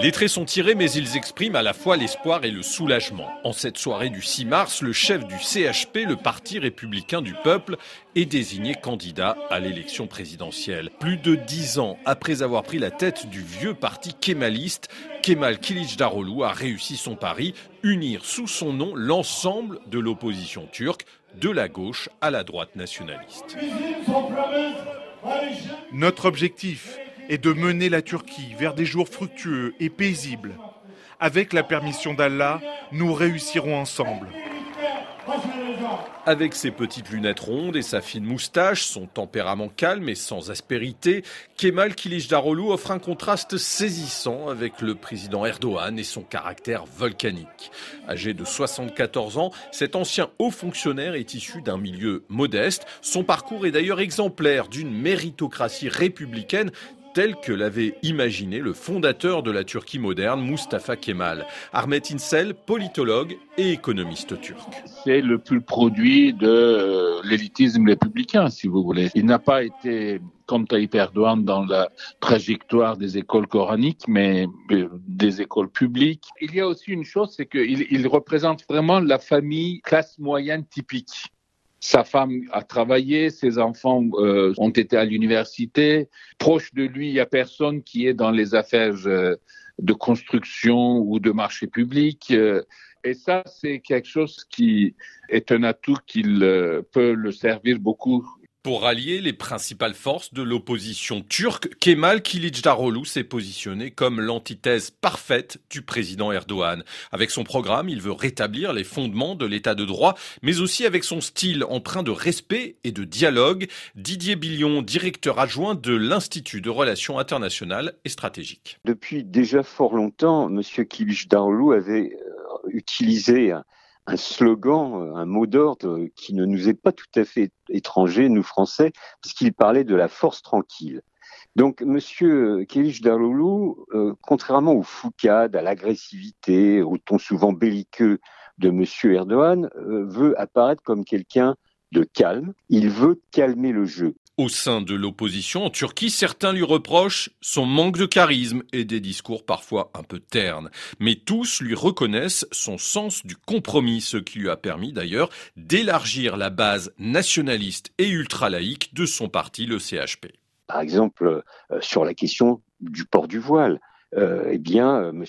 Les traits sont tirés, mais ils expriment à la fois l'espoir et le soulagement. En cette soirée du 6 mars, le chef du CHP, le Parti républicain du peuple, est désigné candidat à l'élection présidentielle. Plus de dix ans après avoir pris la tête du vieux parti kémaliste, Kemal Daroglu a réussi son pari, unir sous son nom l'ensemble de l'opposition turque, de la gauche à la droite nationaliste. Notre objectif est de mener la Turquie vers des jours fructueux et paisibles. Avec la permission d'Allah, nous réussirons ensemble. Avec ses petites lunettes rondes et sa fine moustache, son tempérament calme et sans aspérité, Kemal Daroglu offre un contraste saisissant avec le président Erdogan et son caractère volcanique. Âgé de 74 ans, cet ancien haut fonctionnaire est issu d'un milieu modeste. Son parcours est d'ailleurs exemplaire d'une méritocratie républicaine tel que l'avait imaginé le fondateur de la Turquie moderne, Mustafa Kemal. Ahmet İnsel, politologue et économiste turc. C'est le plus produit de euh, l'élitisme républicain, si vous voulez. Il n'a pas été comme Tayyip Erdogan dans la trajectoire des écoles coraniques, mais euh, des écoles publiques. Il y a aussi une chose, c'est qu'il il représente vraiment la famille classe moyenne typique. Sa femme a travaillé, ses enfants euh, ont été à l'université. Proche de lui, il n'y a personne qui est dans les affaires euh, de construction ou de marché public. Euh, et ça, c'est quelque chose qui est un atout qui peut le servir beaucoup pour rallier les principales forces de l'opposition turque, Kemal Kilicdaroglu s'est positionné comme l'antithèse parfaite du président Erdogan. Avec son programme, il veut rétablir les fondements de l'état de droit, mais aussi avec son style empreint de respect et de dialogue. Didier Billion, directeur adjoint de l'Institut de relations internationales et stratégiques. Depuis déjà fort longtemps, M. Kilicdaroglu avait euh, utilisé un slogan, euh, un mot d'ordre qui ne nous est pas tout à fait étranger, nous Français, puisqu'il parlait de la force tranquille. Donc, Monsieur Kilic Darloulou, euh, contrairement aux foucades, à l'agressivité, au ton souvent belliqueux de Monsieur Erdogan, euh, veut apparaître comme quelqu'un de calme. Il veut calmer le jeu. Au sein de l'opposition en Turquie, certains lui reprochent son manque de charisme et des discours parfois un peu ternes. Mais tous lui reconnaissent son sens du compromis, ce qui lui a permis d'ailleurs d'élargir la base nationaliste et ultra-laïque de son parti, le CHP. Par exemple, euh, sur la question du port du voile euh, eh bien, euh, M.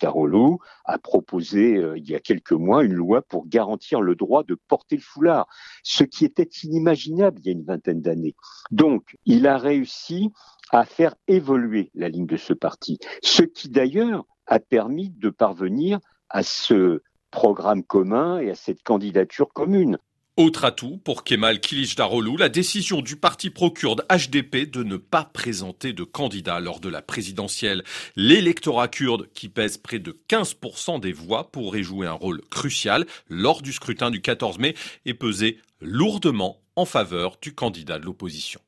Darolo a proposé euh, il y a quelques mois une loi pour garantir le droit de porter le foulard, ce qui était inimaginable il y a une vingtaine d'années. Donc, il a réussi à faire évoluer la ligne de ce parti, ce qui d'ailleurs a permis de parvenir à ce programme commun et à cette candidature commune. Autre atout pour Kemal Kilicdaroglu, la décision du parti pro-kurde HDP de ne pas présenter de candidat lors de la présidentielle. L'électorat kurde, qui pèse près de 15% des voix, pourrait jouer un rôle crucial lors du scrutin du 14 mai et peser lourdement en faveur du candidat de l'opposition.